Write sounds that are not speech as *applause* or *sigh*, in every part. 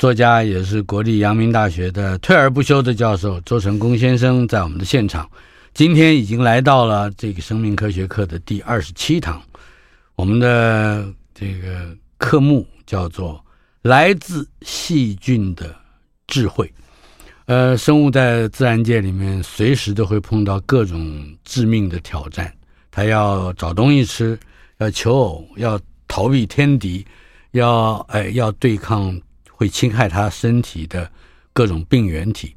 作家也是国立阳明大学的退而不休的教授周成功先生在我们的现场，今天已经来到了这个生命科学课的第二十七堂，我们的这个科目叫做“来自细菌的智慧”。呃，生物在自然界里面随时都会碰到各种致命的挑战，它要找东西吃，要求偶，要逃避天敌，要哎要对抗。会侵害他身体的各种病原体，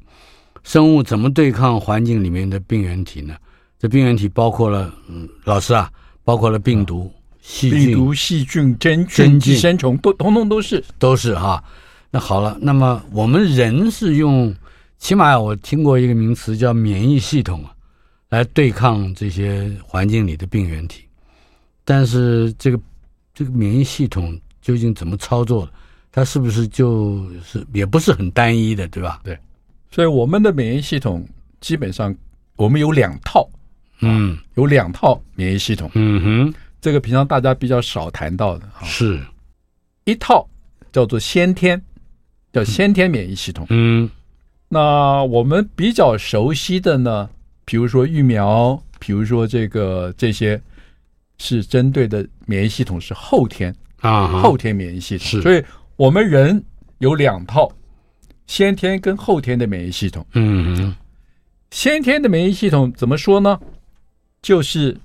生物怎么对抗环境里面的病原体呢？这病原体包括了，嗯，老师啊，包括了病毒、细菌、病毒、细菌、真菌、寄生虫，都统统都是，都是哈。那好了，那么我们人是用，起码我听过一个名词叫免疫系统啊，来对抗这些环境里的病原体。但是这个这个免疫系统究竟怎么操作的？它是不是就是也不是很单一的，对吧？对，所以我们的免疫系统基本上我们有两套，嗯，有两套免疫系统，嗯哼，这个平常大家比较少谈到的，是。一套叫做先天，叫先天免疫系统，嗯，那我们比较熟悉的呢，比如说疫苗，比如说这个这些是针对的免疫系统是后天啊，后天免疫系统，是，所以。我们人有两套先天跟后天的免疫系统。嗯，先天的免疫系统怎么说呢？就是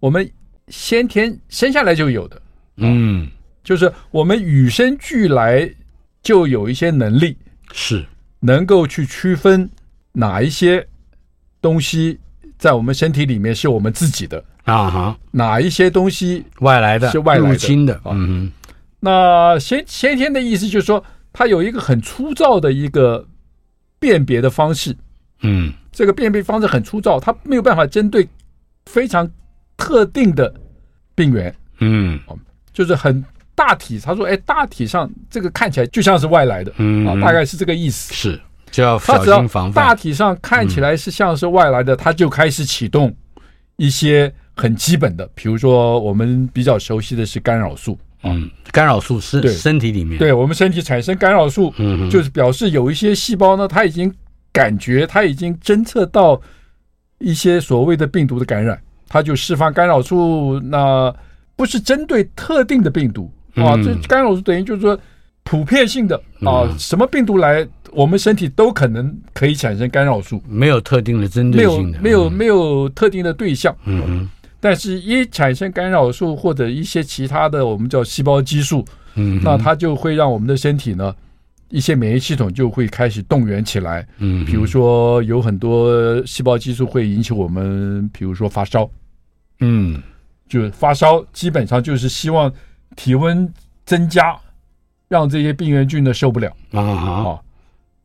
我们先天生下来就有的。嗯，就是我们与生俱来就有一些能力，是能够去区分哪一些东西在我们身体里面是我们自己的啊哈，哪一些东西外来的是外来的入侵的。嗯。那先先天的意思就是说，它有一个很粗糙的一个辨别的方式，嗯，这个辨别方式很粗糙，它没有办法针对非常特定的病原，嗯，就是很大体。他说，哎，大体上这个看起来就像是外来的，嗯，啊，大概是这个意思，是就要小心防范。大体上看起来是像是外来的，它就开始启动一些很基本的，比如说我们比较熟悉的是干扰素。嗯，干扰素是身体里面，对我们身体产生干扰素，嗯，就是表示有一些细胞呢，它已经感觉，它已经侦测到一些所谓的病毒的感染，它就释放干扰素。那不是针对特定的病毒。啊，这干扰素等于就是说普遍性的啊，什么病毒来，我们身体都可能可以产生干扰素，没有特定的针对性的，没有没有没有特定的对象，嗯嗯。但是，一产生干扰素或者一些其他的，我们叫细胞激素，嗯，那它就会让我们的身体呢，一些免疫系统就会开始动员起来，嗯，比如说有很多细胞激素会引起我们，比如说发烧，嗯，就发烧基本上就是希望体温增加，让这些病原菌呢受不了。啊啊，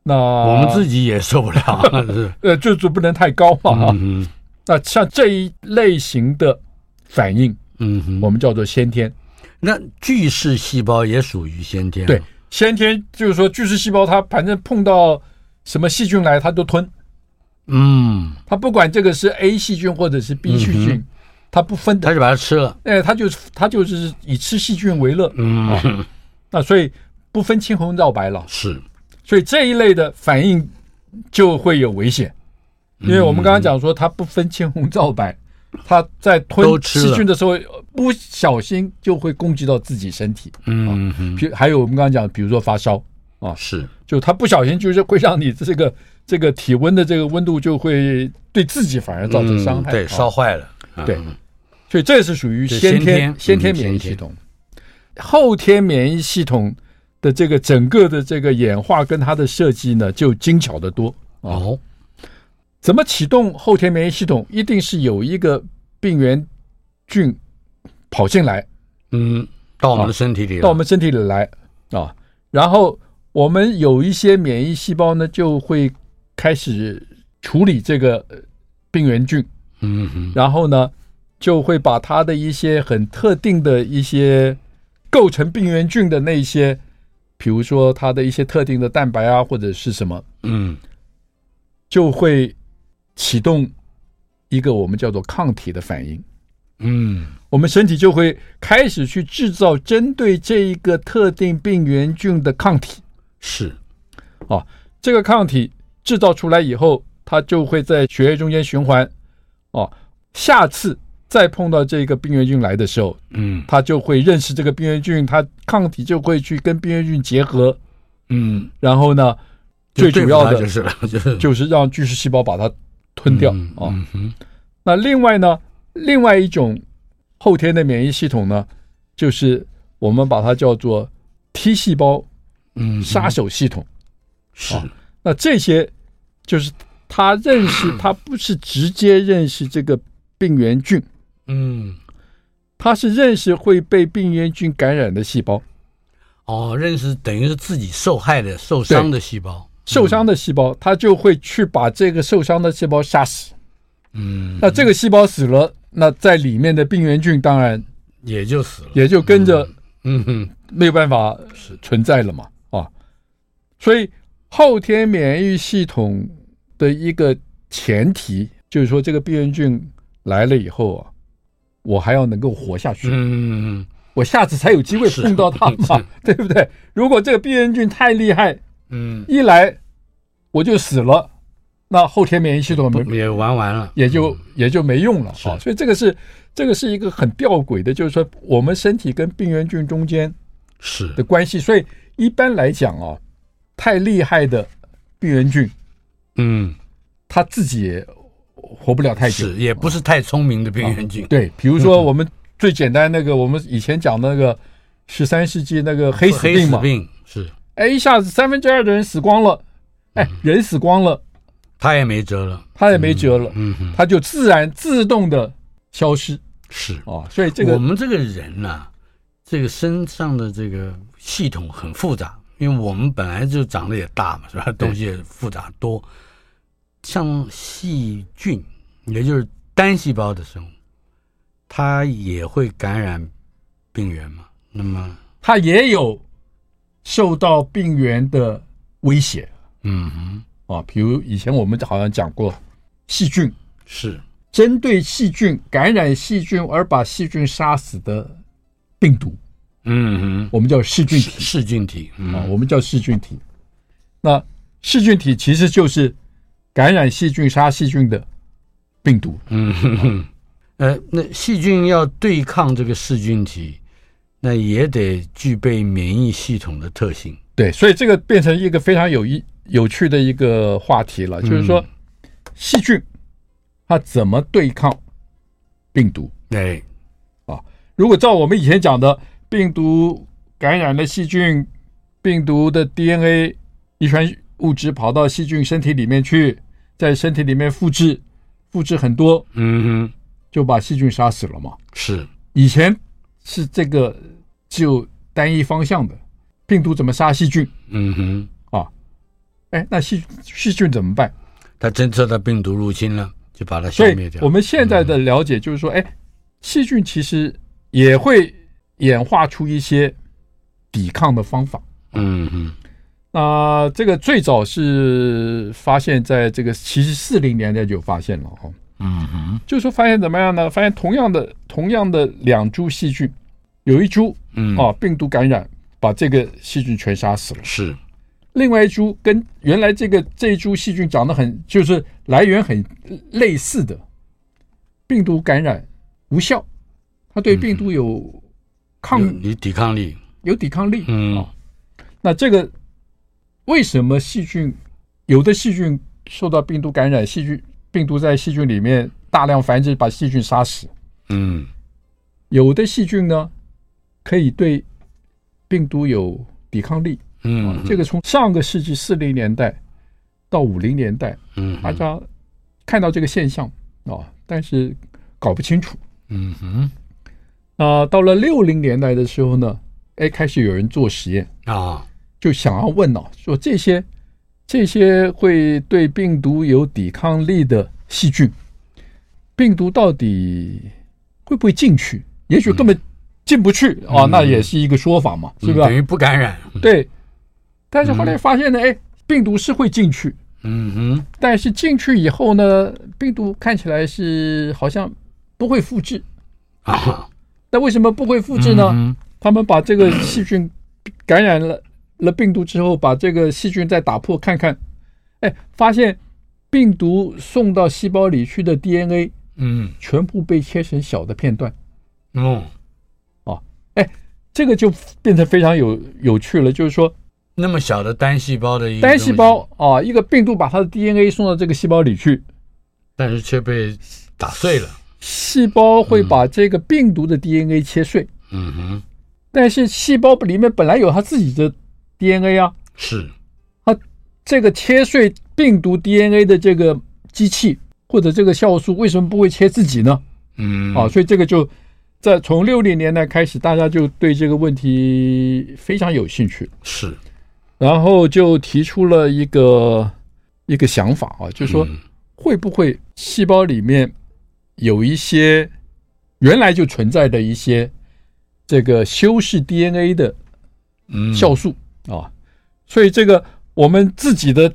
那我们自己也受不了，*laughs* 呃，就是不能太高嘛，嗯。那像这一类型的反应，嗯哼，我们叫做先天。那巨噬细胞也属于先天。对，先天就是说巨噬细胞它反正碰到什么细菌来，它都吞。嗯，它不管这个是 A 细菌或者是 B 细菌，它不分的，它就把它吃了。哎，它就是它就是以吃细菌为乐。嗯，那所以不分青红皂白了。是，所以这一类的反应就会有危险。因为我们刚刚讲说，它不分青红皂白，它在吞细菌的时候，不小心就会攻击到自己身体。嗯嗯。比还有我们刚刚讲，比如说发烧啊，是，就它不小心就是会让你这个这个体温的这个温度就会对自己反而造成伤害，对，烧坏了。对，所以这是属于先天先天免疫系统。后天免疫系统的这个整个的这个演化跟它的设计呢，就精巧的多哦。怎么启动后天免疫系统？一定是有一个病原菌跑进来，嗯，到我们的身体里，到我们身体里来。啊。然后我们有一些免疫细胞呢，就会开始处理这个病原菌，嗯哼，然后呢，就会把它的一些很特定的一些构成病原菌的那些，比如说它的一些特定的蛋白啊，或者是什么，嗯，就会启动一个我们叫做抗体的反应。嗯，我们身体就会开始去制造针对这一个特定病原菌的抗体。是，啊，这个抗体制造出来以后，它就会在血液中间循环。哦，下次再碰到这个病原菌来的时候，嗯，它就会认识这个病原菌，它抗体就会去跟病原菌结合。嗯，然后呢，最主要的就是就是让巨噬细胞把它吞掉。嗯、哦，嗯那另外呢？另外一种后天的免疫系统呢，就是我们把它叫做 T 细胞，嗯，杀手系统。是，那这些就是他认识，*clears throat* 他不是直接认识这个病原菌，嗯，他是认识会被病原菌感染的细胞。哦，认识等于是自己受害的、受伤的细胞，受伤的细胞，它就会去把这个受伤的细胞杀死。嗯，那这个细胞死了。那在里面的病原菌当然也就死了，也就跟着，嗯哼，没有办法存在了嘛，啊，所以后天免疫系统的一个前提就是说，这个病原菌来了以后啊，我还要能够活下去，嗯嗯，我下次才有机会碰到它嘛，*laughs* 对不对？如果这个病原菌太厉害，嗯，一来我就死了。那后天免疫系统也玩完了，也就也就没用了。啊。所以这个是这个是一个很吊诡的，就是说我们身体跟病原菌中间是。的关系。所以一般来讲啊，太厉害的病原菌，嗯，他自己也活不了太久，是也不是太聪明的病原菌。对，比如说我们最简单那个，我们以前讲的那个十三世纪那个黑死病嘛，病是，哎，一下子三分之二的人死光了，哎，人死光了。他也没辙了，他也没辙了，嗯哼，他就自然自动的消失，是哦，所以这个我们这个人呐、啊，这个身上的这个系统很复杂，因为我们本来就长得也大嘛，是吧？东西也复杂多，像细菌，也就是单细胞的生物，它也会感染病原嘛，那么它也有受到病原的威胁，嗯哼。啊，比如以前我们好像讲过，细菌。是。针对细菌感染细菌而把细菌杀死的病毒，嗯哼，我们叫细菌体，噬菌体啊，我们叫噬菌体。那噬菌体其实就是感染细菌、杀细菌的病毒。嗯哼。哼，呃，那细菌要对抗这个噬菌体，那也得具备免疫系统的特性。对，所以这个变成一个非常有意。有趣的一个话题了，就是说，细菌它怎么对抗病毒？对，啊，如果照我们以前讲的，病毒感染了细菌，病毒的 DNA 遗传物质跑到细菌身体里面去，在身体里面复制，复制很多，嗯哼，就把细菌杀死了嘛。是，以前是这个就单一方向的，病毒怎么杀细菌？嗯哼啊。哎，那细细菌怎么办？它侦测到病毒入侵了，就把它消灭掉。我们现在的了解就是说，哎，细菌其实也会演化出一些抵抗的方法。嗯哼。那这个最早是发现在这个其实四零年代就发现了哈。嗯哼。就是说发现怎么样呢？发现同样的同样的两株细菌，有一株嗯啊病毒感染，把这个细菌全杀死了。是。另外一株跟原来这个这一株细菌长得很，就是来源很类似的病毒感染无效，它对病毒有抗有抵抗力，有抵抗力。嗯、哦，那这个为什么细菌有的细菌受到病毒感染，细菌病毒在细菌里面大量繁殖，把细菌杀死。嗯，有的细菌呢可以对病毒有抵抗力。嗯，这个从上个世纪四零年代到五零年代，嗯，大家看到这个现象啊，但是搞不清楚。嗯哼，啊，到了六零年代的时候呢，哎，开始有人做实验啊，就想要问哦，说这些这些会对病毒有抵抗力的细菌，病毒到底会不会进去？也许根本进不去啊，那也是一个说法嘛，是吧？等于不感染。对，但是后来发现呢，哎，病毒是会进去。嗯哼，但是进去以后呢，病毒看起来是好像不会复制啊。那为什么不会复制呢？他们把这个细菌感染了了病毒之后，把这个细菌再打破看看，哎，发现病毒送到细胞里去的 DNA，嗯，全部被切成小的片段。哦，哦，哎，这个就变得非常有有趣了，就是说。那么小的单细胞的一个单细胞啊，一个病毒把它的 DNA 送到这个细胞里去，但是却被打碎了。细胞会把这个病毒的 DNA 切碎。嗯哼。但是细胞里面本来有它自己的 DNA 啊。是。它这个切碎病毒 DNA 的这个机器或者这个酵素为什么不会切自己呢？嗯。啊，所以这个就在从六零年代开始，大家就对这个问题非常有兴趣。是。然后就提出了一个一个想法啊，就是说会不会细胞里面有一些原来就存在的一些这个修饰 DNA 的酵素啊？所以这个我们自己的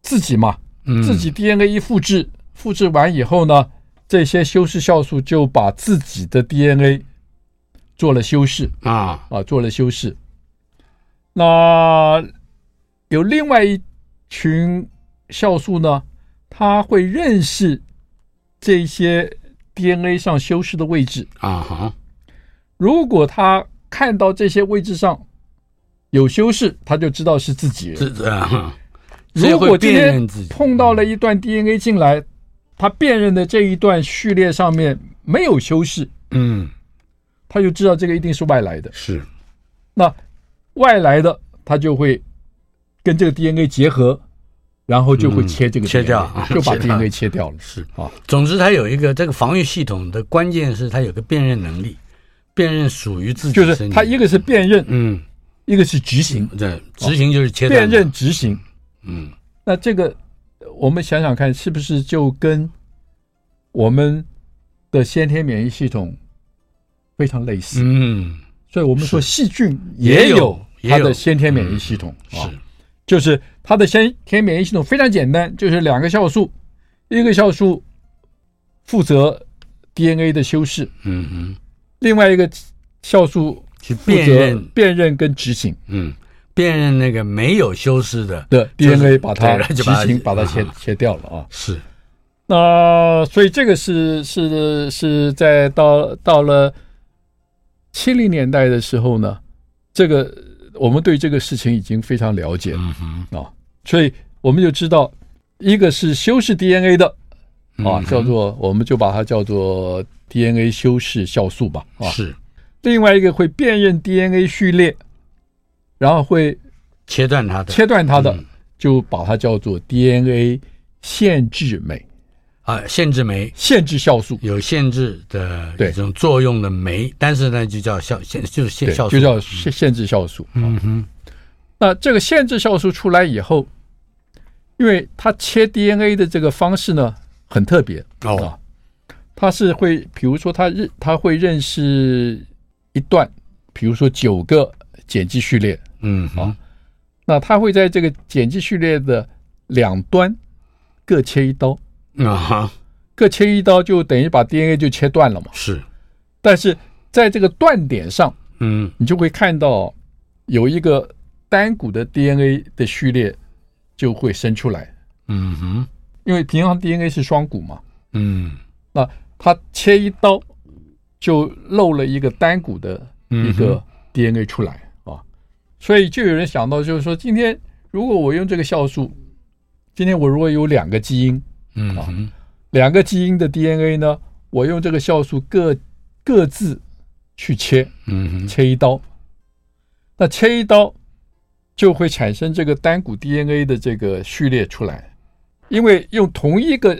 自己嘛，自己 DNA 一复制，复制完以后呢，这些修饰酵素就把自己的 DNA 做了修饰啊啊，做了修饰。那有另外一群酵素呢，它会认识这些 DNA 上修饰的位置啊哈。如果它看到这些位置上有修饰，它就知道是自己人。是啊。如果今天碰到了一段 DNA 进来，它辨认的这一段序列上面没有修饰，嗯，他就知道这个一定是外来的。是。那。外来的，他就会跟这个 DNA 结合，然后就会切这个切掉，就把 DNA 切掉了。是啊，总之它有一个这个防御系统的关键是它有个辨认能力，辨认属于自己。就是它一个是辨认，嗯，一个是执行。对，执行就是切辨认执行。嗯，那这个我们想想看，是不是就跟我们的先天免疫系统非常类似？嗯。所以我们说细菌也有它的先天免疫系统啊，就是它的先天免疫系统非常简单，就是两个酵素，一个酵素负责 DNA 的修饰，嗯嗯，另外一个酵素去辨认。辨认跟执行，嗯，辨认那个没有修饰的的 DNA，把它畸形把它切切掉了啊，是，那所以这个是是是在到到了。七零年代的时候呢，这个我们对这个事情已经非常了解了啊、所以我们就知道，一个是修饰 DNA 的啊，嗯、叫做我们就把它叫做 DNA 修饰酵素吧啊，是。另外一个会辨认 DNA 序列，然后会切断它的，切断它的，就把它叫做 DNA 限制酶。啊，限制酶，限制酵素，有限制的这种作用的酶，但是呢，就叫酵限，就是限酵素，就叫限限制酵素。嗯哼，那这个限制酵素出来以后，因为它切 DNA 的这个方式呢很特别。哦，它是会，比如说它认，它会认识一段，比如说九个碱基序列，嗯啊，那他会在这个碱基序列的两端各切一刀。啊哈，各切一刀就等于把 DNA 就切断了嘛。是，但是在这个断点上，嗯，你就会看到有一个单股的 DNA 的序列就会生出来。嗯哼，因为平常 DNA 是双股嘛。嗯，那它切一刀就漏了一个单股的一个 DNA 出来。啊，所以就有人想到，就是说今天如果我用这个酵素，今天我如果有两个基因。嗯啊，两个基因的 DNA 呢，我用这个酵素各各自去切，嗯，切一刀，那切一刀就会产生这个单股 DNA 的这个序列出来，因为用同一个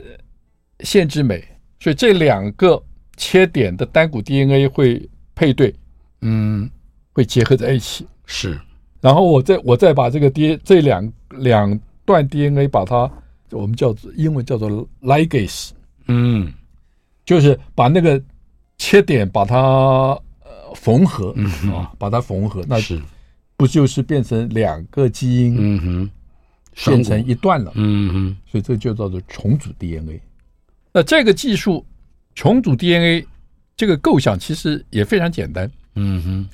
限制酶，所以这两个切点的单股 DNA 会配对，嗯，会结合在一起。是，然后我再我再把这个 D 这两两段 DNA 把它，我们叫做英文叫做 ligase，嗯，就是把那个切点把它呃缝合，嗯哼啊，把它缝合，那是，不就是变成两个基因嗯哼，变成一段了？嗯哼，所以这就叫做重组 DNA。那这个技术重组 DNA 这个构想其实也非常简单，嗯哼，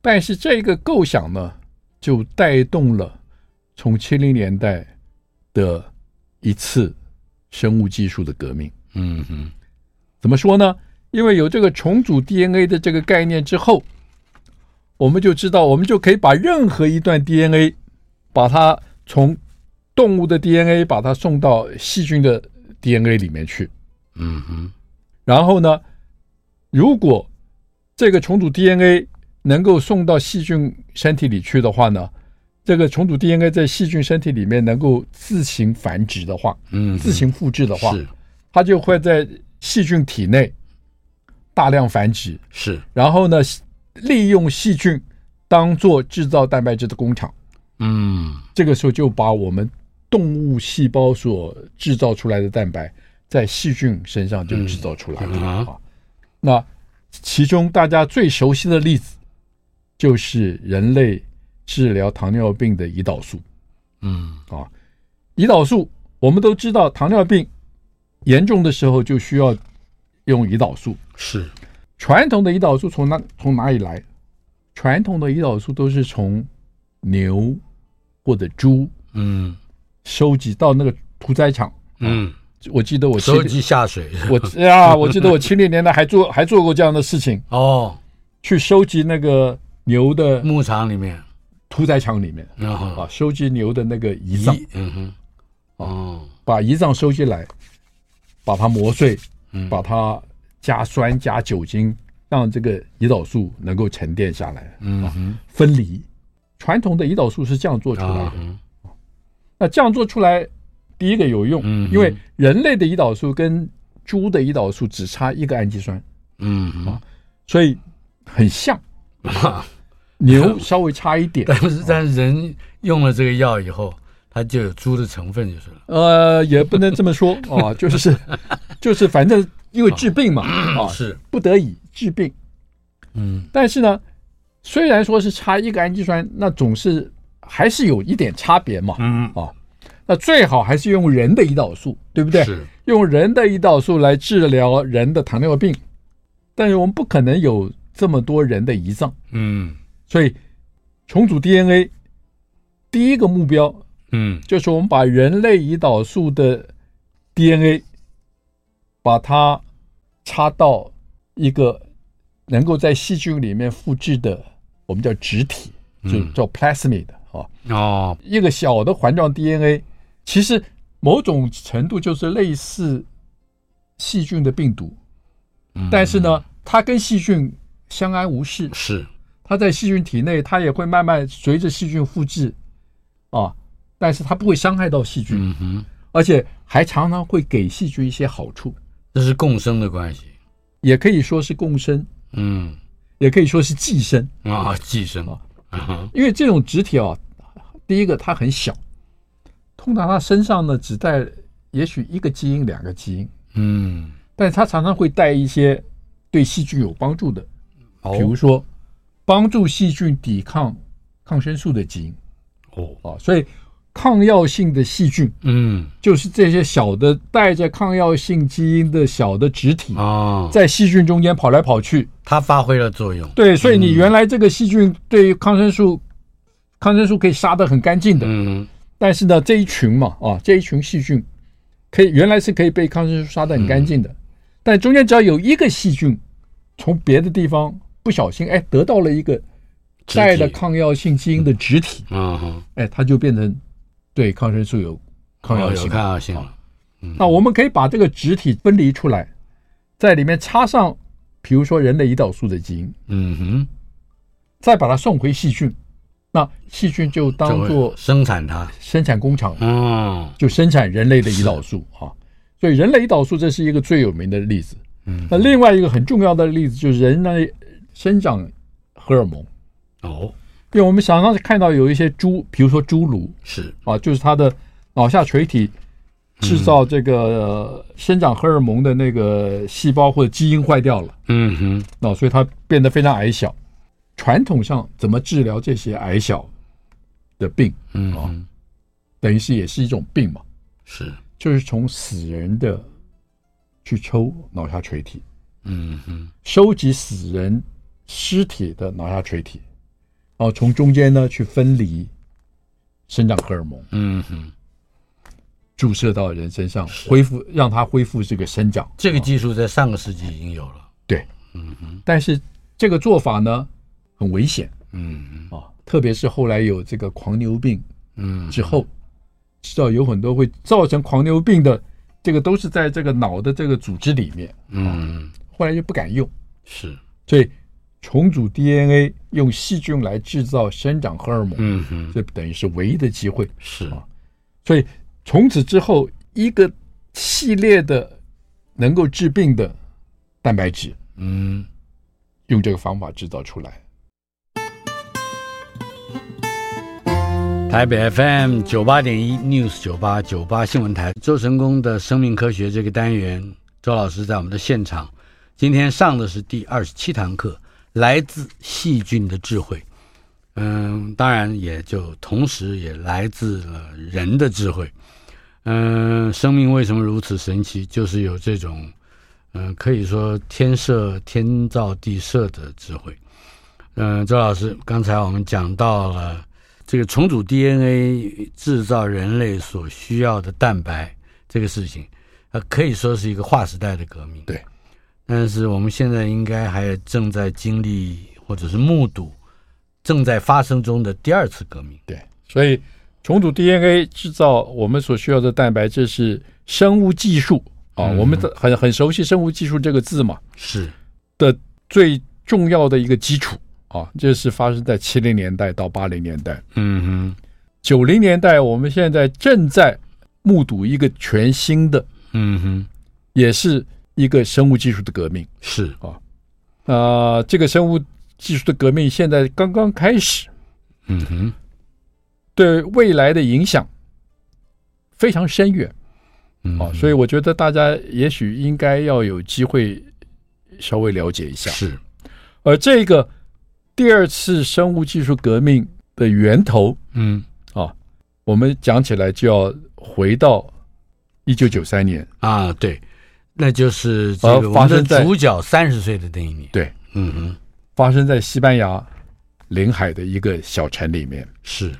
但是这个构想呢，就带动了从七零年代的一次生物技术的革命。嗯哼，怎么说呢？因为有这个重组 DNA 的这个概念之后，我们就知道，我们就可以把任何一段 DNA，把它从动物的 DNA 把它送到细菌的 DNA 里面去。嗯哼，然后呢，如果这个重组 DNA 能够送到细菌身体里去的话呢，这个重组 DNA 在细菌身体里面能够自行繁殖的话，嗯，自行复制的话，是。它就会在细菌体内大量繁殖，是，然后呢，利用细菌当做制造蛋白质的工厂。嗯，这个时候就把我们动物细胞所制造出来的蛋白，在细菌身上就制造出来了。啊。那其中大家最熟悉的例子，就是人类治疗糖尿病的胰岛素。嗯啊，胰岛素我们都知道，糖尿病严重的时候就需要用胰岛素。是，传统的胰岛素从哪从哪里来？传统的胰岛素都是从牛或者猪，嗯，收集到那个屠宰场。嗯，我记得我收集下水，我呀，我记得我七零年代还做还做过这样的事情。哦，去收集那个牛的牧场里面，屠宰场里面啊，收集牛的那个胰脏，嗯哼，哦，把胰脏收集来，把它磨碎，嗯，把它加酸加酒精，让这个胰岛素能够沉淀下来，嗯哼，分离。传统的胰岛素是这样做出来的，那这样做出来，第一个有用，嗯，因为人类的胰岛素跟猪的胰岛素只差一个氨基酸，嗯啊，所以很像，啊、牛 *laughs* 稍微差一点，但是但是人用了这个药以后，它就有猪的成分就是了，呃，也不能这么说啊，*laughs* 就是就是反正因为治病嘛，啊，是不得已治病，嗯，但是呢。虽然说是差一个氨基酸，那总是还是有一点差别嘛。嗯啊，那最好还是用人的胰岛素，对不对？是用人的胰岛素来治疗人的糖尿病，但是我们不可能有这么多人的胰脏。嗯，所以重组 DNA 第一个目标，嗯，就是我们把人类胰岛素的 DNA 把它插到一个能够在细菌里面复制的。我们叫植体，就叫 plasmid 啊。哦，一个小的环状 DNA，其实某种程度就是类似细菌的病毒，但是呢，它跟细菌相安无事。是，它在细菌体内，它也会慢慢随着细菌复制啊，但是它不会伤害到细菌。嗯哼，而且还常常会给细菌一些好处。这是共生的关系，也可以说是共生。嗯。也可以说是寄生啊，寄生啊，因为这种植体啊，第一个它很小，通常它身上呢只带也许一个基因、两个基因，嗯，但是它常常会带一些对细菌有帮助的，哦，比如说帮助细菌抵抗抗生素的基因，哦。啊，所以。抗药性的细菌，嗯，就是这些小的带着抗药性基因的小的植体啊，在细菌中间跑来跑去，它发挥了作用。对，所以你原来这个细菌对于抗生素，抗生素可以杀得很干净的，嗯，但是呢，这一群嘛，啊，这一群细菌可以原来是可以被抗生素杀得很干净的，但中间只要有一个细菌从别的地方不小心哎得到了一个带的抗药性基因的植体，嗯，哎，它就变成。对抗生素有抗药性，有抗药性。那我们可以把这个植体分离出来，在里面插上，比如说人类胰岛素的基因，嗯哼，再把它送回细菌，那细菌就当做生产它。生产工厂，嗯，就生产人类的胰岛素啊。所以人类胰岛素这是一个最有名的例子。嗯，那另外一个很重要的例子就是人类生长荷尔蒙。哦。因为我们常常看到有一些猪，比如说侏儒，是。啊，就是它的脑下垂体制造这个、呃、生长荷尔蒙的那个细胞或者基因坏掉了，嗯哼，那所以它变得非常矮小。传统上怎么治疗这些矮小的病？嗯啊，等于是也是一种病嘛，是，就是从死人的去抽脑下垂体，嗯哼，收集死人尸体的脑下垂体，然后从中间呢去分离生长荷尔蒙，嗯哼，注射到人身上，恢复让它恢复这个生长。这个技术在上个世纪已经有了，对，嗯哼，但是这个做法呢很危险，嗯啊，特别是后来有这个狂牛病，嗯，之后知道有很多会造成狂牛病的，这个都是在这个脑的这个组织里面，嗯，后来就不敢用，是，所以重组 DNA 用细菌来制造生长荷尔蒙，嗯哼，这等于是唯一的机会，是。啊，所以从此之后，一个系列的能够治病的蛋白质，嗯，用这个方法制造出来。台北 FM 九八点一 News 九八九八新闻台，周成功的生命科学这个单元，周老师在我们的现场。今天上的是第二十七堂课，来自细菌的智慧。嗯，当然也就同时也来自了人的智慧。嗯，生命为什么如此神奇？就是有这种，嗯，可以说天设天造地设的智慧。嗯，周老师，刚才我们讲到了。这个重组 DNA 制造人类所需要的蛋白这个事情，呃，可以说是一个划时代的革命。对，但是我们现在应该还正在经历或者是目睹正在发生中的第二次革命。对，所以重组 DNA 制造我们所需要的蛋白，质是生物技术啊，嗯、我们很很熟悉生物技术这个字嘛，是的最重要的一个基础。啊，这是发生在七零年代到八零年代。嗯哼，九零年代，我们现在正在目睹一个全新的，嗯哼，也是一个生物技术的革命。是啊，啊、呃，这个生物技术的革命现在刚刚开始。嗯哼，对未来的影响非常深远。嗯，啊，所以我觉得大家也许应该要有机会稍微了解一下。是，而这个。第二次生物技术革命的源头，嗯，啊，我们讲起来就要回到一九九三年啊，对，那就是这个我们的主角三十岁的那一年，对，嗯哼，发生在西班牙临海的一个小城里面，是。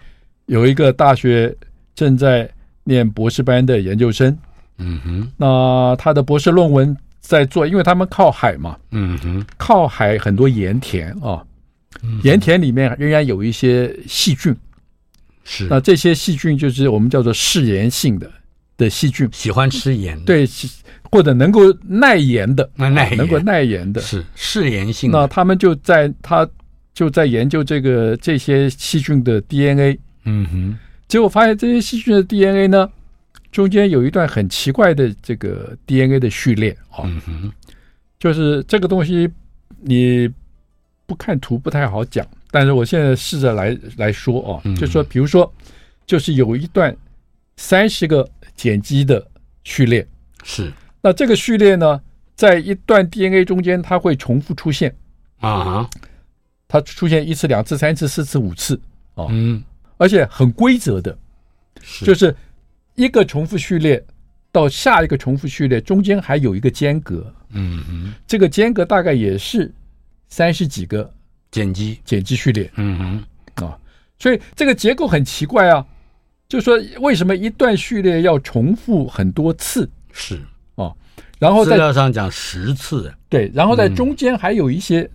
有一个大学正在念博士班的研究生，嗯哼，那他的博士论文在做，因为他们靠海嘛，嗯哼，靠海很多盐田啊。盐田里面仍然有一些细菌，是。那这些细菌就是我们叫做嗜盐性的的细菌，喜欢吃盐，对，或者能够耐盐的，那耐盐能够耐盐的，是嗜盐性的。那他们就在他就在研究这个这些细菌的 DNA，嗯哼，结果发现这些细菌的 DNA 呢，中间有一段很奇怪的这个 DNA 的序列啊，嗯哼，就是这个东西你。不看图不太好讲，但是我现在试着来来说哦，就说比如说，就是有一段三十个碱基的序列，是那这个序列呢，在一段 DNA 中间它会重复出现啊，它出现一次、两次、三次、四次、五次啊，嗯，而且很规则的，就是一个重复序列到下一个重复序列中间还有一个间隔，嗯嗯，这个间隔大概也是。三十几个碱基碱基序列，嗯哼啊，所以这个结构很奇怪啊，就说为什么一段序列要重复很多次？是啊，然后在资料上讲十次，对，然后在中间还有一些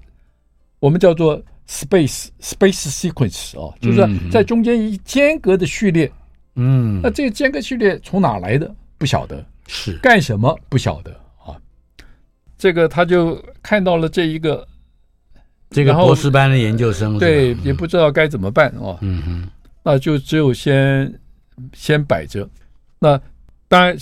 我们叫做 space space sequence 啊，就是说在中间一间隔的序列，嗯，那这个间隔序列从哪来的？不晓得，是。干什么？不晓得。啊，这个他就看到了这一个。这个博士班的研究生对，也不知道该怎么办哦。嗯哼，那就只有先先摆着。那当然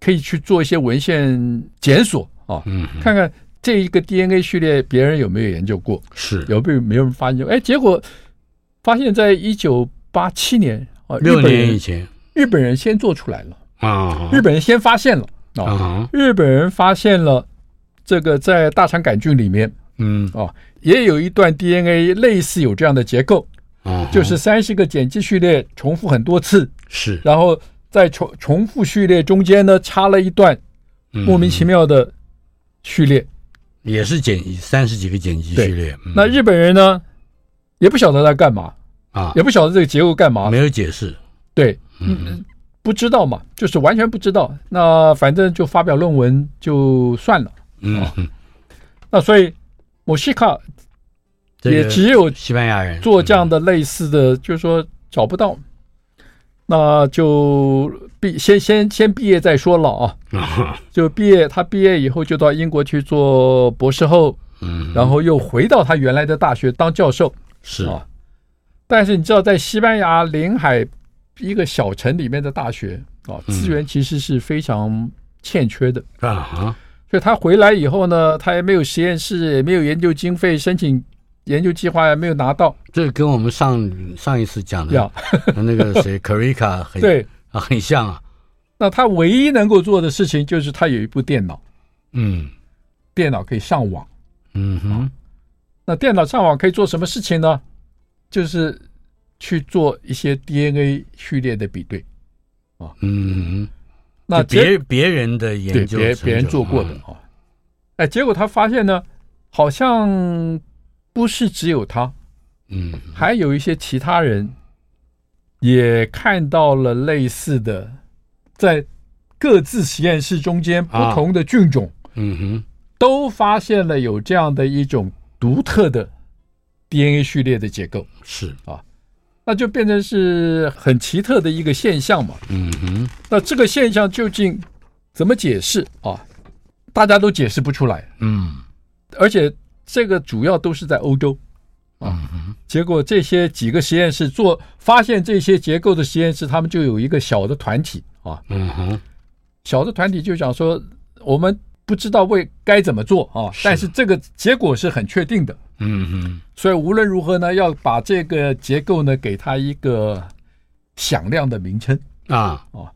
可以去做一些文献检索啊，嗯，看看这一个 DNA 序列别人有没有研究过，是。有没有没有人发现？哎，结果发现在一九八七年啊，六年以前，日本人先做出来了啊，日本人先发现了啊，啊，日本人发现了这个在大肠杆菌里面嗯。啊，也有一段 DNA 类似有这样的结构，啊，就是三十个碱基序列重复很多次，是。然后在重重复序列中间呢插了一段莫名其妙的序列，也是剪辑三十几个剪辑序列。那日本人呢也不晓得在干嘛啊，也不晓得这个结构干嘛，没有解释。对，嗯，不知道嘛，就是完全不知道。那反正就发表论文就算了。嗯，那所以莫西卡也只有西班牙人做这样的类似的，就是说找不到，那就毕先先先毕业再说了啊。*laughs* 就毕业，他毕业以后就到英国去做博士后，嗯，然后又回到他原来的大学当教授。是啊，但是你知道，在西班牙临海一个小城里面的大学啊，资源其实是非常欠缺的啊。所以他回来以后呢，他也没有实验室，也没有研究经费，申请研究计划也没有拿到。这跟我们上上一次讲的 *laughs* 那个谁 *laughs* Carica 很对。啊，很像啊。那他唯一能够做的事情就是他有一部电脑，嗯，电脑可以上网，嗯哼。那电脑上网可以做什么事情呢？就是去做一些 DNA 序列的比对，啊，嗯哼，那别别人的研究，别别人做过的啊，哎，结果他发现呢，好像不是只有他，嗯，还有一些其他人也看到了类似的，在各自实验室中间不同的菌种，嗯哼，都发现了有这样的一种。独特的 DNA 序列的结构是啊，那就变成是很奇特的一个现象嘛。嗯哼，那这个现象究竟怎么解释啊？大家都解释不出来。嗯，而且这个主要都是在欧洲啊。结果这些几个实验室做发现这些结构的实验室，他们就有一个小的团体啊。嗯哼，小的团体就讲说我们。不知道为该怎么做啊，但是这个结果是很确定的。嗯哼，所以无论如何呢，要把这个结构呢给它一个响亮的名称啊啊。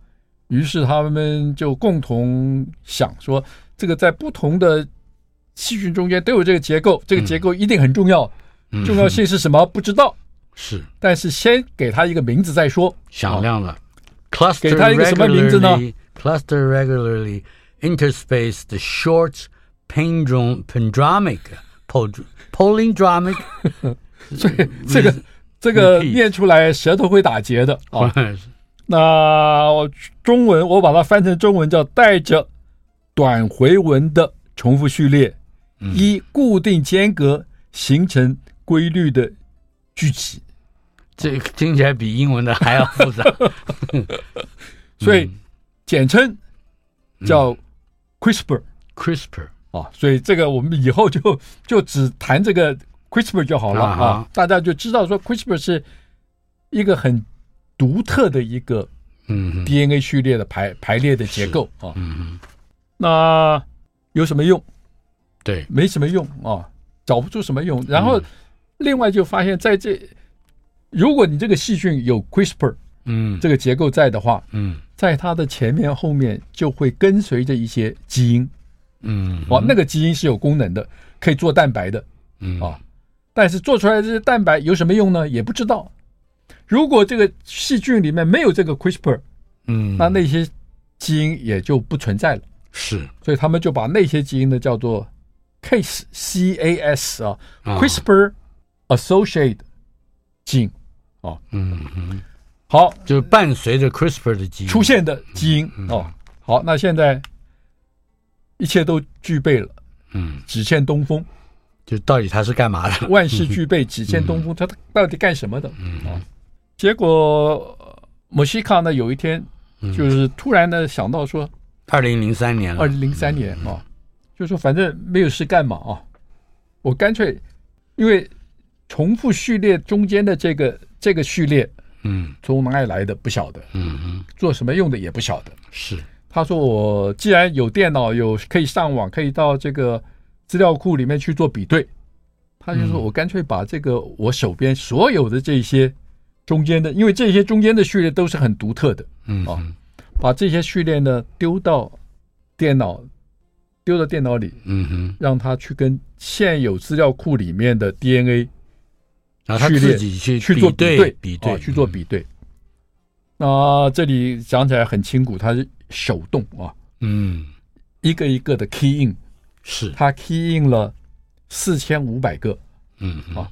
于是他们就共同想说，这个在不同的细菌中间都有这个结构，这个结构一定很重要。重要性是什么？不知道。是，但是先给它一个名字再说。响亮了，cluster。给它一个什么名字呢？Cluster regularly. Interspace the short palindromic palindromic，*laughs* 所以这个这个念出来舌头会打结的啊。*laughs* 那中文我把它翻成中文叫带着短回文的重复序列，依固定间隔形成规律的聚集。这听起来比英文的还要复杂，*laughs* 所以简称叫。CRISPR，CRISPR 啊，所以这个我们以后就就只谈这个 CRISPR 就好了啊，啊，大家就知道说 CRISPR 是一个很独特的一个嗯 DNA 序列的排排列的结构啊，嗯，那有什么用？对，没什么用啊，找不出什么用。然后另外就发现，在这如果你这个细菌有 CRISPR，嗯，这个结构在的话，嗯。在它的前面后面就会跟随着一些基因，嗯，哦，那个基因是有功能的，可以做蛋白的，嗯啊，但是做出来的这些蛋白有什么用呢？也不知道。如果这个细菌里面没有这个 CRISPR，嗯，那那些基因也就不存在了。是，所以他们就把那些基因呢叫做 Cas C A S 啊，CRISPR associated 基因，啊，嗯嗯。好，就是伴随着 CRISPR 的基因出现的基因哦。好，那现在一切都具备了，嗯，只欠东风。就到底它是干嘛的？万事俱备，只欠东风。他到底干什么的？嗯啊。结果莫西卡呢，有一天就是突然呢想到说，二零零三年了，二零零三年啊，就说反正没有事干嘛啊，我干脆因为重复序列中间的这个这个序列。嗯，从哪里来的不晓得，嗯嗯，做什么用的也不晓得。是，他说我既然有电脑，有可以上网，可以到这个资料库里面去做比对，他就说我干脆把这个我手边所有的这些中间的，因为这些中间的序列都是很独特的，嗯啊，把这些序列呢丢到电脑，丢到电脑里，嗯哼，让它去跟现有资料库里面的 DNA 然后他自己去去做比对，比对，啊，去做比对。那这里讲起来很清楚，它是手动啊，嗯，一个一个的 key in，是。它 key in 了四千五百个，嗯啊，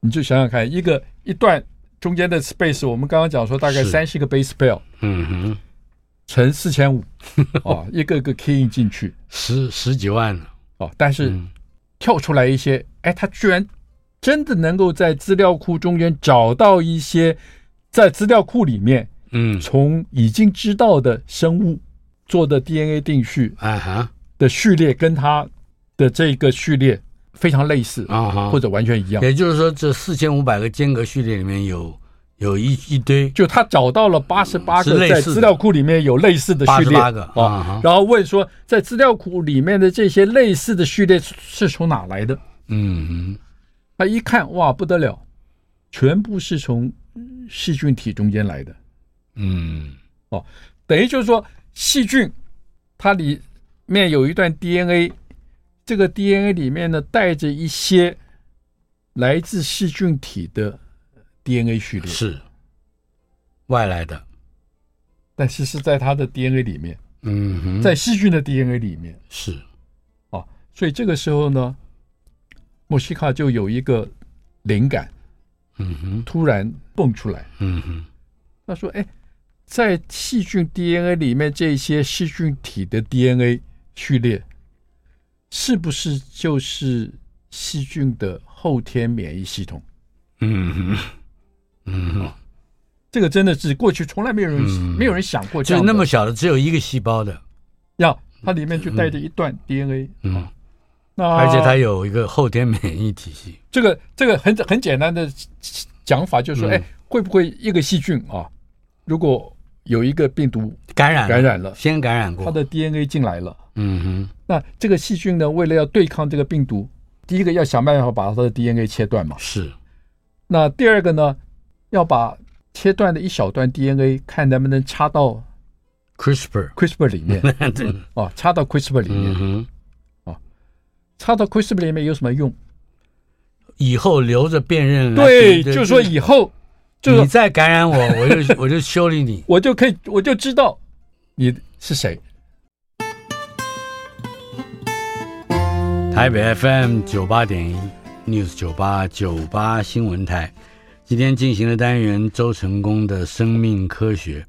你就想想看，一个一段中间的 space，我们刚刚讲说大概三十个 base pair，嗯哼，乘四千五，*laughs* 哦，一个一个 key 进去，十十几万。哦，但是嗯。跳出来一些，哎，他居然真的能够在资料库中间找到一些在资料库里面。嗯，从已经知道的生物做的 DNA 定序啊哈。的序列，跟他的这个序列非常类似啊哈，或者完全一样。也就是说，这四千五百个间隔序列里面有有一一堆，就他找到了八十八个在资料库里面有类似的序列，八个啊，然后问说，在资料库里面的这些类似的序列是从哪来的？嗯嗯，他一看哇不得了，全部是从细菌体中间来的。嗯，哦，等于就是说，细菌它里面有一段 DNA，这个 DNA 里面呢带着一些来自细菌体的 DNA 序列，是。外来的，但是是在它的 DNA 里面，嗯哼，在细菌的 DNA 里面。是，哦，所以这个时候呢，莫西卡就有一个灵感，嗯哼，突然蹦出来，嗯哼，他说：“哎。”在细菌 DNA 里面，这些细菌体的 DNA 序列，是不是就是细菌的后天免疫系统？嗯哼，嗯。哼，这个真的是过去从来没有人、嗯、没有人想过这样，就那么小的，只有一个细胞的，要它里面就带着一段 DNA，嗯，嗯。那而且它有一个后天免疫体系。这个这个很很简单的讲法就是说，哎、嗯，会不会一个细菌啊，如果有一个病毒感染感染了，先感染过，它的 DNA 进来了。嗯哼，那这个细菌呢，为了要对抗这个病毒，第一个要想办法把它的 DNA 切断嘛。是。那第二个呢，要把切断的一小段 DNA 看能不能插到 CRISPR CRISPR 里面。*laughs* 哦，插到 CRISPR 里面。嗯哦，插到 CRISPR 里面有什么用？以后留着辨认。对，就是说以后。就你再感染我，我就 *laughs* 我就修理你，我就可以，我就知道你是谁。台北 FM 九八点一 News 九八九八新闻台，今天进行的单元周成功的生命科学。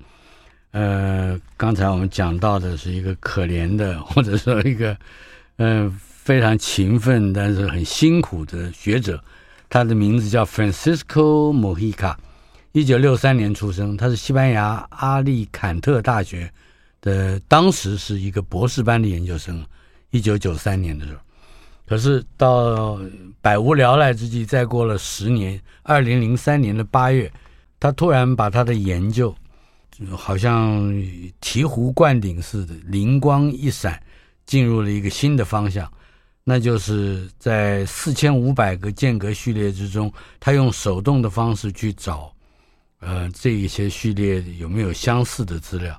呃，刚才我们讲到的是一个可怜的，或者说一个呃非常勤奋但是很辛苦的学者，他的名字叫 Francisco Mojica。一九六三年出生，他是西班牙阿利坎特大学的，当时是一个博士班的研究生。一九九三年的时候，可是到百无聊赖之际，再过了十年，二零零三年的八月，他突然把他的研究，好像醍醐灌顶似的，灵光一闪，进入了一个新的方向，那就是在四千五百个间隔序列之中，他用手动的方式去找。呃，这一些序列有没有相似的资料？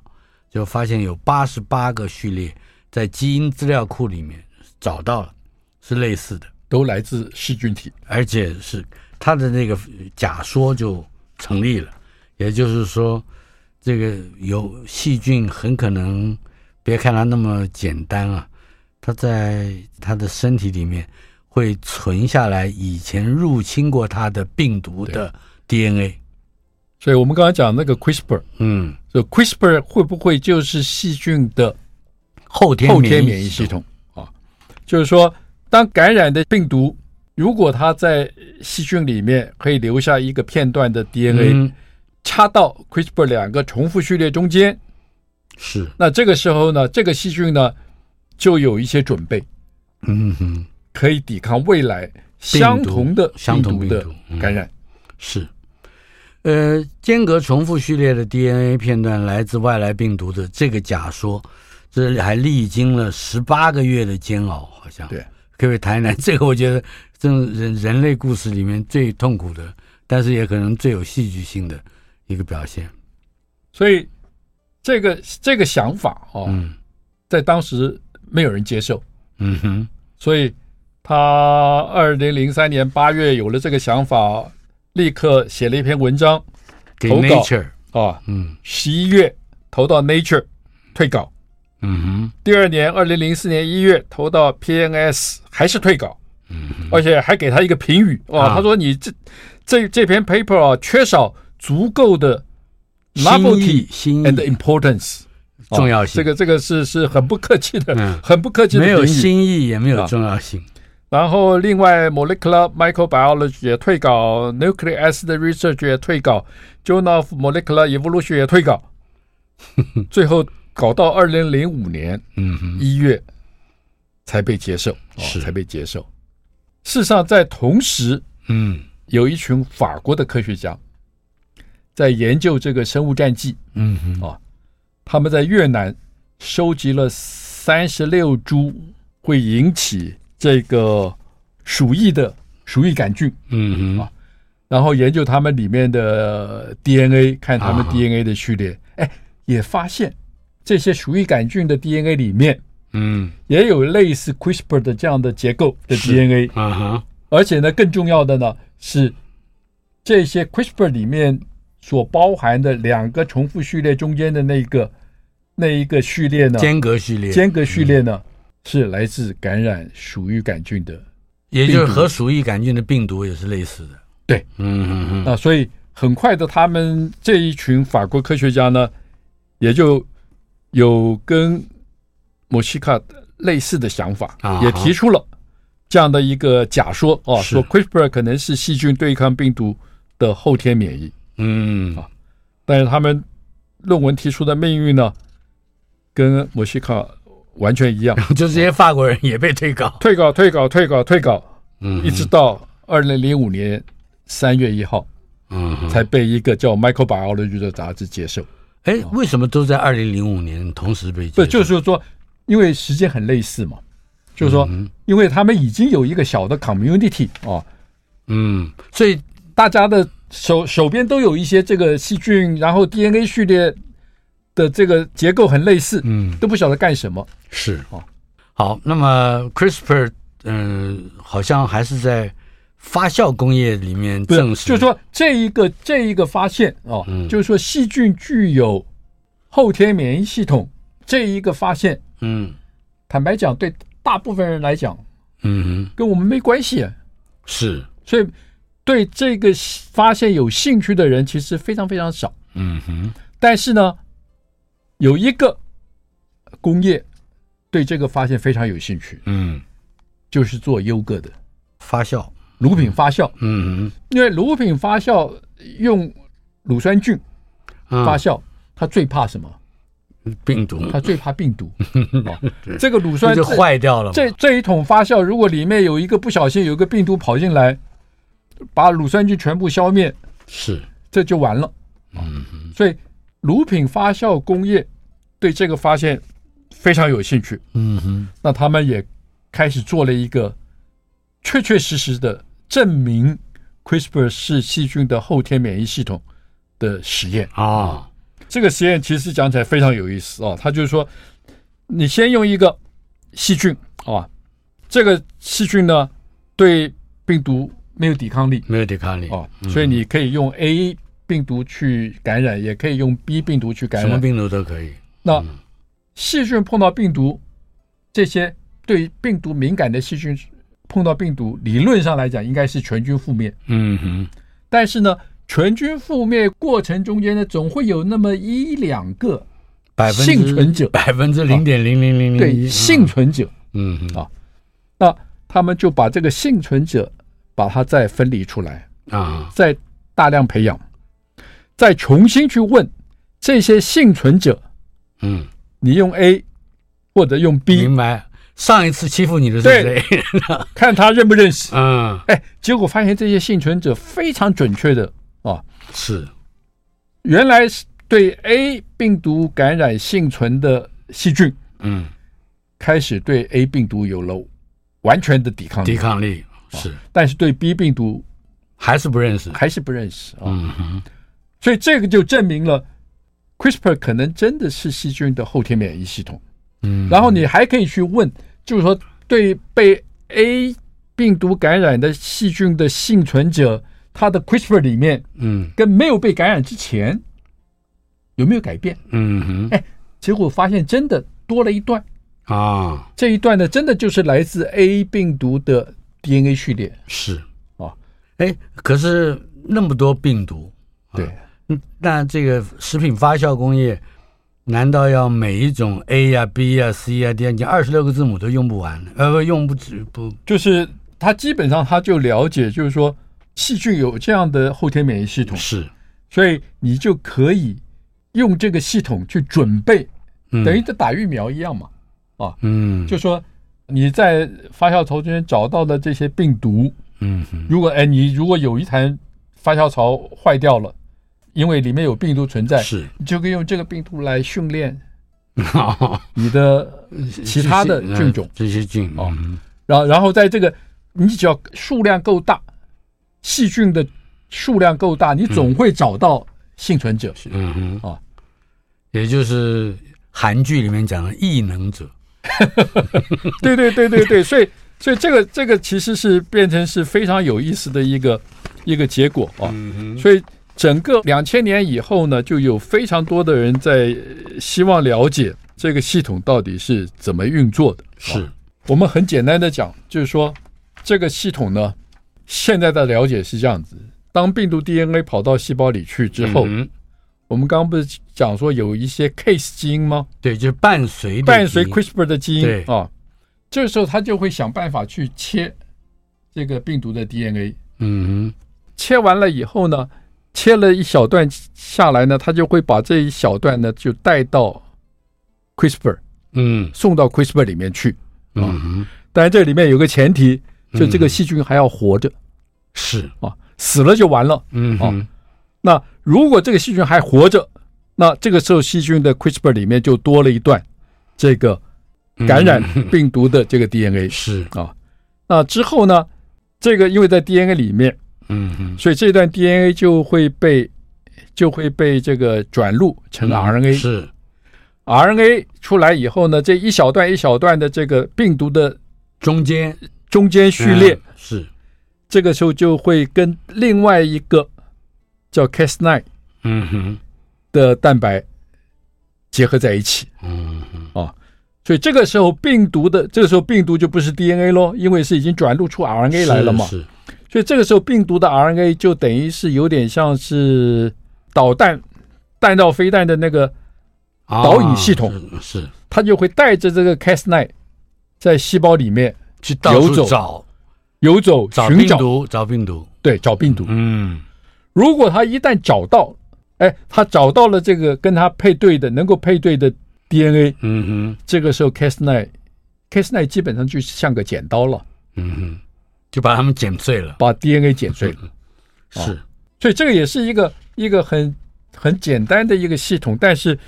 就发现有八十八个序列在基因资料库里面找到了，是类似的，都来自细菌体，而且是他的那个假说就成立了。也就是说，这个有细菌很可能，别看它那么简单啊，它在它的身体里面会存下来以前入侵过它的病毒的 DNA。所以我们刚才讲那个 CRISPR，嗯，就 CRISPR 会不会就是细菌的后天后天免疫系统啊？就是说，当感染的病毒如果它在细菌里面可以留下一个片段的 DNA，嗯，插到 CRISPR 两个重复序列中间，是，那这个时候呢，这个细菌呢就有一些准备，嗯哼，可以抵抗未来相同的病毒的感染，是。呃，间隔重复序列的 DNA 片段来自外来病毒的这个假说，这还历经了十八个月的煎熬，好像。对，可不可以谈一谈这个？我觉得这人人类故事里面最痛苦的但是也可能最有戏剧性的一个表现。所以这个这个想法哦，嗯，在当时没有人接受。嗯哼，所以他二零零三年八月有了这个想法，立刻写了一篇文章给投稿 Nature，啊，嗯十一月投到 Nature 退稿。嗯哼，第二年，二零零四年一月投到 PNS，还是退稿，嗯，而且还给他一个评语哇，啊他说你这这这篇 paper 啊，缺少足够的新 novelty and importance 重要性哦这个这个是是很不客气的，嗯很不客气的没有新意也没有重要性。然后另外 molecular microbiology 也退稿，nucleic acid research 也退稿，journal of molecular evolution 也退稿，最后搞到二零零五年。嗯哼，一月才被接受，哦才被接受。事实上，在同时，嗯。有一群法国的科学家在研究这个生物战剂。嗯哼，哦他们在越南收集了三十六株会引起这个鼠疫的鼠疫杆菌，嗯哼。啊，然后研究他们里面的 DNA，看他们啊。DNA 的序列，哎，也发现这些鼠疫杆菌的 DNA 里面。嗯。也有类似 CRISPR 的这样的结构的 DNA，啊哈，而且呢，更重要的呢是这些 CRISPR 里面所包含的两个重复序列中间的那个那一个序列呢，间隔序列，间隔序列呢、嗯、是来自感染鼠疫杆菌的，也就是和鼠疫杆菌的病毒也是类似的。对，嗯嗯嗯，那，所以很快的，他们这一群法国科学家呢，也就有跟莫西卡类似的想法，啊、也提出了这样的一个假说哦，是。说 CRISPR 可能是细菌对抗病毒的后天免疫。嗯。啊但是他们论文提出的命运呢，跟莫西卡完全一样，*laughs* 就这些法国人也被退稿，退稿、退稿、退稿、退稿，嗯，一直到二零零五年三月一号，嗯，才被一个叫《Microbiology》的杂志接受。哎，为什么都在二零零五年同时被？不，就是说。因为时间很类似嘛，就是说，因为他们已经有一个小的 community 哦，嗯，所以大家的手手边都有一些这个细菌，然后 DNA 序列的这个结构很类似，嗯，都不晓得干什么。是哦，好，那么 CRISPR，嗯，好像还是在发酵工业里面证实，就是说这一个这一个发现哦，就是说细菌具有后天免疫系统这一个发现。嗯，坦白讲，对大部分人来讲，嗯哼，跟我们没关系啊。是，所以对这个发现有兴趣的人其实非常非常少。嗯哼，但是呢，有一个工业对这个发现非常有兴趣。嗯，就是做优格的发酵乳品发酵。嗯哼，因为乳品发酵用乳酸菌发酵，它最怕什么？病毒，它最怕病毒。*laughs* 哦、这个乳酸就坏掉了。这这一桶发酵，如果里面有一个不小心有一个病毒跑进来，把乳酸菌全部消灭，是这就完了。嗯，所以乳品发酵工业对这个发现非常有兴趣。嗯哼，那他们也开始做了一个确确实实的证明 CRISPR 是细菌的后天免疫系统的实验。啊。这个实验其实讲起来非常有意思啊，它就是说，你先用一个细菌啊，这个细菌呢对病毒没有抵抗力，没有抵抗力。啊，所以你可以用 A 病毒去感染，也可以用 B 病毒去感染，什么病毒都可以。那细菌碰到病毒，这些对病毒敏感的细菌碰到病毒，理论上来讲应该是全军覆灭。嗯哼，但是呢。全军覆灭过程中间呢，总会有那么一两个幸存者，百分之零点零零零零对幸存者，嗯啊，那他们就把这个幸存者把它再分离出来啊，再大量培养，再重新去问这些幸存者，嗯，你用 A 或者用 B，明白？上一次欺负你的是谁？*laughs* 看他认不认识？嗯，哎，结果发现这些幸存者非常准确的。啊，是，原来是对 A 病毒感染幸存的细菌，嗯，开始对 A 病毒有了完全的抵抗力。抵抗力是，但是对 B 病毒还是不认识，还是不认识啊。嗯哼，所以这个就证明了 CRISPR 可能真的是细菌的后天免疫系统。嗯，然后你还可以去问，就是说对被 A 病毒感染的细菌的幸存者，他的 CRISPR 里面，嗯，跟没有被感染之前有没有改变？嗯哼，哎，结果发现真的多了一段。啊，这一段呢，真的就是来自 A 病毒的 DNA 序列。是。啊，哎，可是那么多病毒，对，嗯，那这个食品发酵工业。难道要每一种 A 呀、B 呀、C 呀、D 呀，你二十六个字母都用不完？呃，不用不止不，就是他基本上他就了解，就是说细菌有这样的后天免疫系统，是，所以你就可以用这个系统去准备，嗯、等于在打疫苗一样嘛，啊，嗯，就说你在发酵槽中间找到的这些病毒，嗯哼，如果哎你如果有一台发酵槽坏掉了。因为里面有病毒存在，是你就可以用这个病毒来训练 *laughs* 你的其他的菌种，这些菌哦。然后，然后在这个你只要数量够大，细菌的数量够大，你总会找到幸存者。嗯哼，啊，也就是韩剧里面讲的异能者。*laughs* 对对对对对，所以所以这个这个其实是变成是非常有意思的一个一个结果啊。所以。整个两千年以后呢，就有非常多的人在希望了解这个系统到底是怎么运作的。是我们很简单的讲，就是说这个系统呢，现在的了解是这样子：当病毒 DNA 跑到细胞里去之后，嗯、我们刚刚不是讲说有一些 case 基因吗？对，就伴随伴随 CRISPR 的基因对啊，这时候他就会想办法去切这个病毒的 DNA。嗯哼，切完了以后呢？切了一小段下来呢，他就会把这一小段呢就带到 CRISPR，嗯，送到 CRISPR 里面去。嗯哼，当然这里面有个前提，就这个细菌还要活着。是啊，死了就完了。嗯啊，那如果这个细菌还活着，那这个时候细菌的 CRISPR 里面就多了一段这个感染 *laughs* 病毒的这个 DNA。是啊，那之后呢，这个因为在 DNA 里面。嗯嗯，所以这段 DNA 就会被就会被这个转录成 RNA，、嗯、是。RNA 出来以后呢，这一小段一小段的这个病毒的中间中间序列、嗯、是。这个时候就会跟另外一个叫 Cas9 嗯哼。的蛋白结合在一起，嗯哼。啊，所以这个时候病毒的这个时候病毒就不是 DNA 咯，因为是已经转录出 RNA 来了嘛。是。是所以这个时候，病毒的 RNA 就等于是有点像是导弹、弹道飞弹的那个导引系统，啊、是，是。它就会带着这个 Cas9 在细胞里面去游走找、游走、找病毒、找病毒，对，找病毒。嗯，如果他一旦找到，哎，他找到了这个跟他配对的、能够配对的 DNA，嗯哼，这个时候 Cas9，Cas9 基本上就像个剪刀了，嗯哼。就把它们剪碎了，把 DNA 剪碎。了，是，所以这个也是一个一个很很简单的一个系统，但是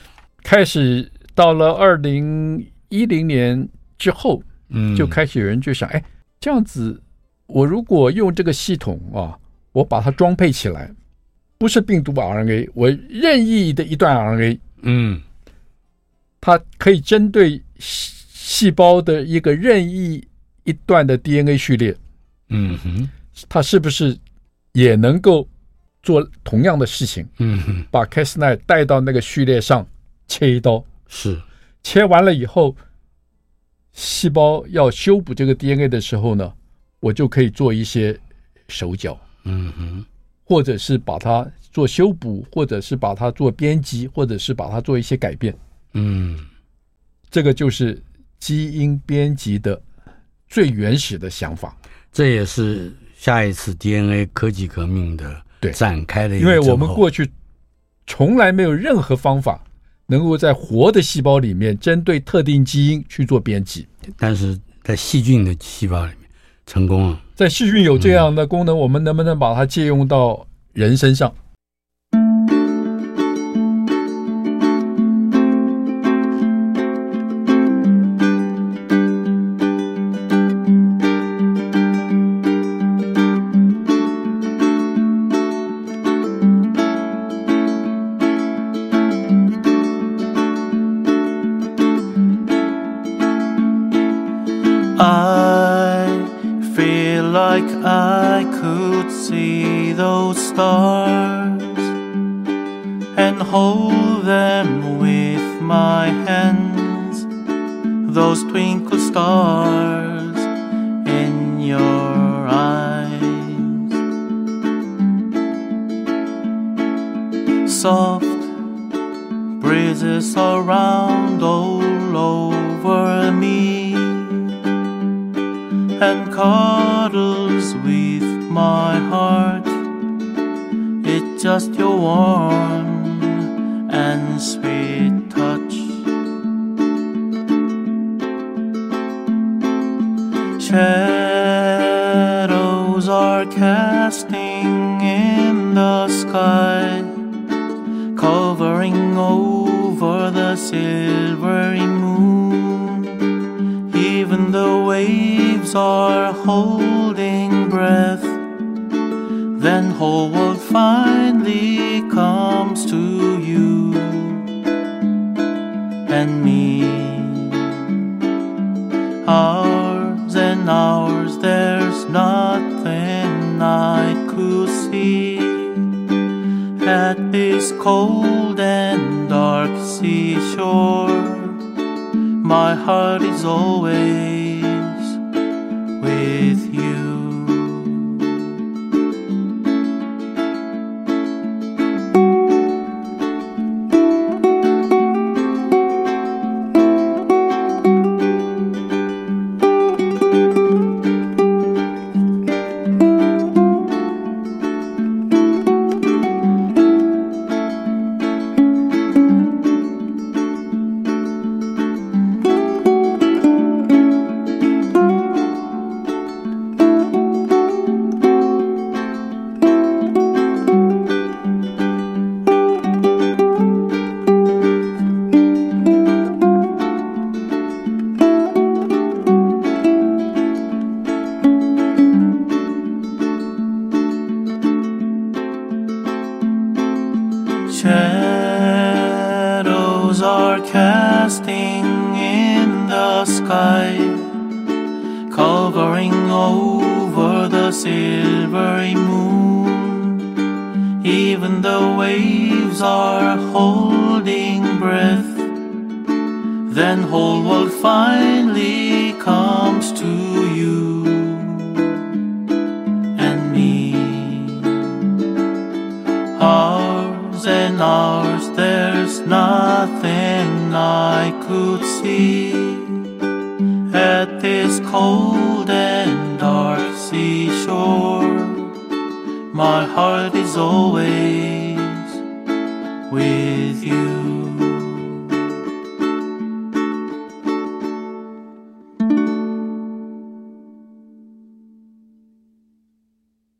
开始到了二零一零年之后，嗯，就开始有人就想，哎，这样子，我如果用这个系统啊，我把它装配起来，不是病毒 RNA，我任意的一段 RNA，嗯，它可以针对细细胞的一个任意一段的 DNA 序列。嗯哼，他是不是也能够做同样的事情？嗯哼，把 Cas9 带到那个序列上切一刀，是切完了以后，细胞要修补这个 DNA 的时候呢，我就可以做一些手脚，嗯哼，或者是把它做修补，或者是把它做编辑，或者是把它做一些改变。嗯，这个就是基因编辑的最原始的想法。这也是下一次 DNA 科技革命的展开的一个，因为我们过去从来没有任何方法能够在活的细胞里面针对特定基因去做编辑，但是在细菌的细胞里面成功了。在细菌有这样的功能，我们能不能把它借用到人身上？Soft breezes around all over me and cuddles with my heart. It's just your warm and sweet touch. Shadows are casting in the sky, are holding breath. Then whole world finally comes to you and me. Hours and hours, there's nothing I could see at this cold and dark seashore. My heart is always